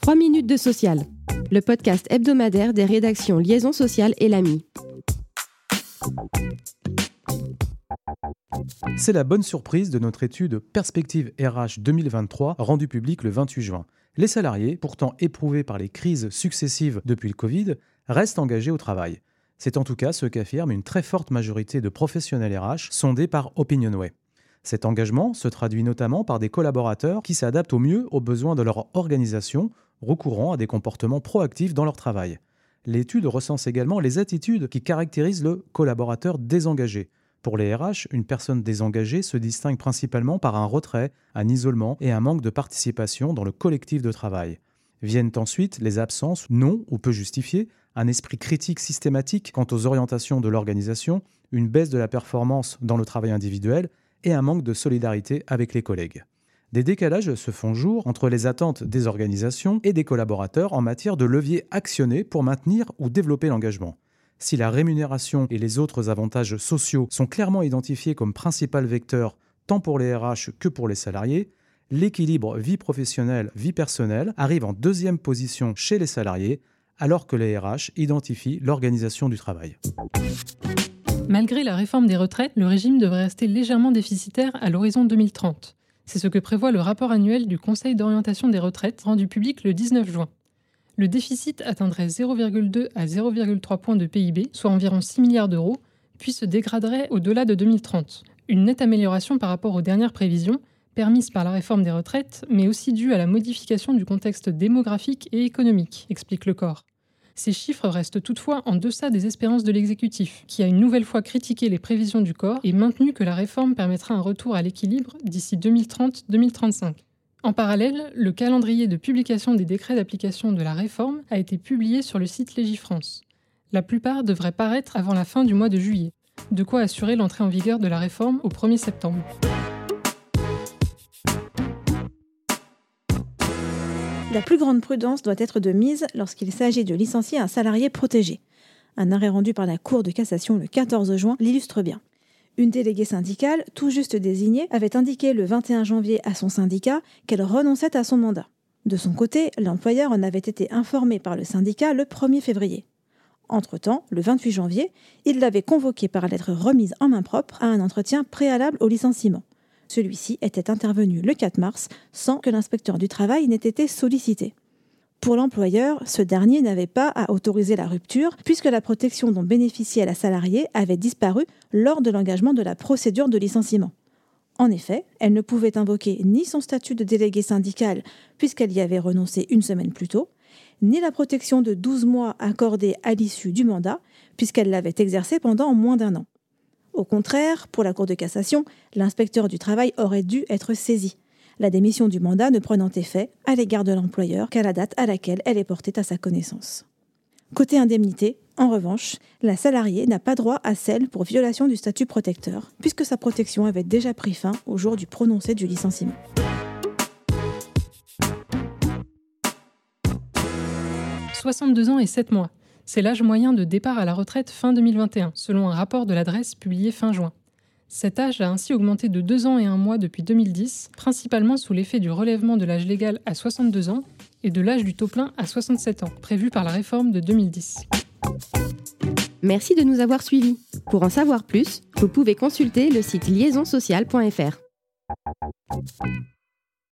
3 minutes de social, le podcast hebdomadaire des rédactions Liaison sociale et l'AMI. C'est la bonne surprise de notre étude Perspective RH 2023 rendue publique le 28 juin. Les salariés, pourtant éprouvés par les crises successives depuis le Covid, restent engagés au travail. C'est en tout cas ce qu'affirme une très forte majorité de professionnels RH sondés par Opinionway. Cet engagement se traduit notamment par des collaborateurs qui s'adaptent au mieux aux besoins de leur organisation, recourant à des comportements proactifs dans leur travail. L'étude recense également les attitudes qui caractérisent le collaborateur désengagé. Pour les RH, une personne désengagée se distingue principalement par un retrait, un isolement et un manque de participation dans le collectif de travail. Viennent ensuite les absences non ou peu justifiées, un esprit critique systématique quant aux orientations de l'organisation, une baisse de la performance dans le travail individuel et un manque de solidarité avec les collègues. Des décalages se font jour entre les attentes des organisations et des collaborateurs en matière de leviers actionnés pour maintenir ou développer l'engagement. Si la rémunération et les autres avantages sociaux sont clairement identifiés comme principal vecteur tant pour les RH que pour les salariés, l'équilibre vie professionnelle-vie personnelle arrive en deuxième position chez les salariés, alors que les RH identifient l'organisation du travail. Malgré la réforme des retraites, le régime devrait rester légèrement déficitaire à l'horizon 2030. C'est ce que prévoit le rapport annuel du Conseil d'orientation des retraites rendu public le 19 juin. Le déficit atteindrait 0,2 à 0,3 points de PIB, soit environ 6 milliards d'euros, puis se dégraderait au-delà de 2030. Une nette amélioration par rapport aux dernières prévisions, permise par la réforme des retraites, mais aussi due à la modification du contexte démographique et économique, explique le corps. Ces chiffres restent toutefois en deçà des espérances de l'exécutif, qui a une nouvelle fois critiqué les prévisions du corps et maintenu que la réforme permettra un retour à l'équilibre d'ici 2030-2035. En parallèle, le calendrier de publication des décrets d'application de la réforme a été publié sur le site Légifrance. La plupart devraient paraître avant la fin du mois de juillet, de quoi assurer l'entrée en vigueur de la réforme au 1er septembre. La plus grande prudence doit être de mise lorsqu'il s'agit de licencier un salarié protégé. Un arrêt rendu par la Cour de cassation le 14 juin l'illustre bien. Une déléguée syndicale, tout juste désignée, avait indiqué le 21 janvier à son syndicat qu'elle renonçait à son mandat. De son côté, l'employeur en avait été informé par le syndicat le 1er février. Entre-temps, le 28 janvier, il l'avait convoqué par lettre remise en main propre à un entretien préalable au licenciement. Celui-ci était intervenu le 4 mars sans que l'inspecteur du travail n'ait été sollicité. Pour l'employeur, ce dernier n'avait pas à autoriser la rupture puisque la protection dont bénéficiait la salariée avait disparu lors de l'engagement de la procédure de licenciement. En effet, elle ne pouvait invoquer ni son statut de délégué syndical puisqu'elle y avait renoncé une semaine plus tôt, ni la protection de 12 mois accordée à l'issue du mandat puisqu'elle l'avait exercé pendant moins d'un an. Au contraire, pour la Cour de cassation, l'inspecteur du travail aurait dû être saisi, la démission du mandat ne prenant effet à l'égard de l'employeur qu'à la date à laquelle elle est portée à sa connaissance. Côté indemnité, en revanche, la salariée n'a pas droit à celle pour violation du statut protecteur, puisque sa protection avait déjà pris fin au jour du prononcé du licenciement. « 62 ans et 7 mois. C'est l'âge moyen de départ à la retraite fin 2021, selon un rapport de l'adresse publié fin juin. Cet âge a ainsi augmenté de 2 ans et 1 mois depuis 2010, principalement sous l'effet du relèvement de l'âge légal à 62 ans et de l'âge du taux plein à 67 ans, prévu par la réforme de 2010. Merci de nous avoir suivis. Pour en savoir plus, vous pouvez consulter le site liaisonsocial.fr.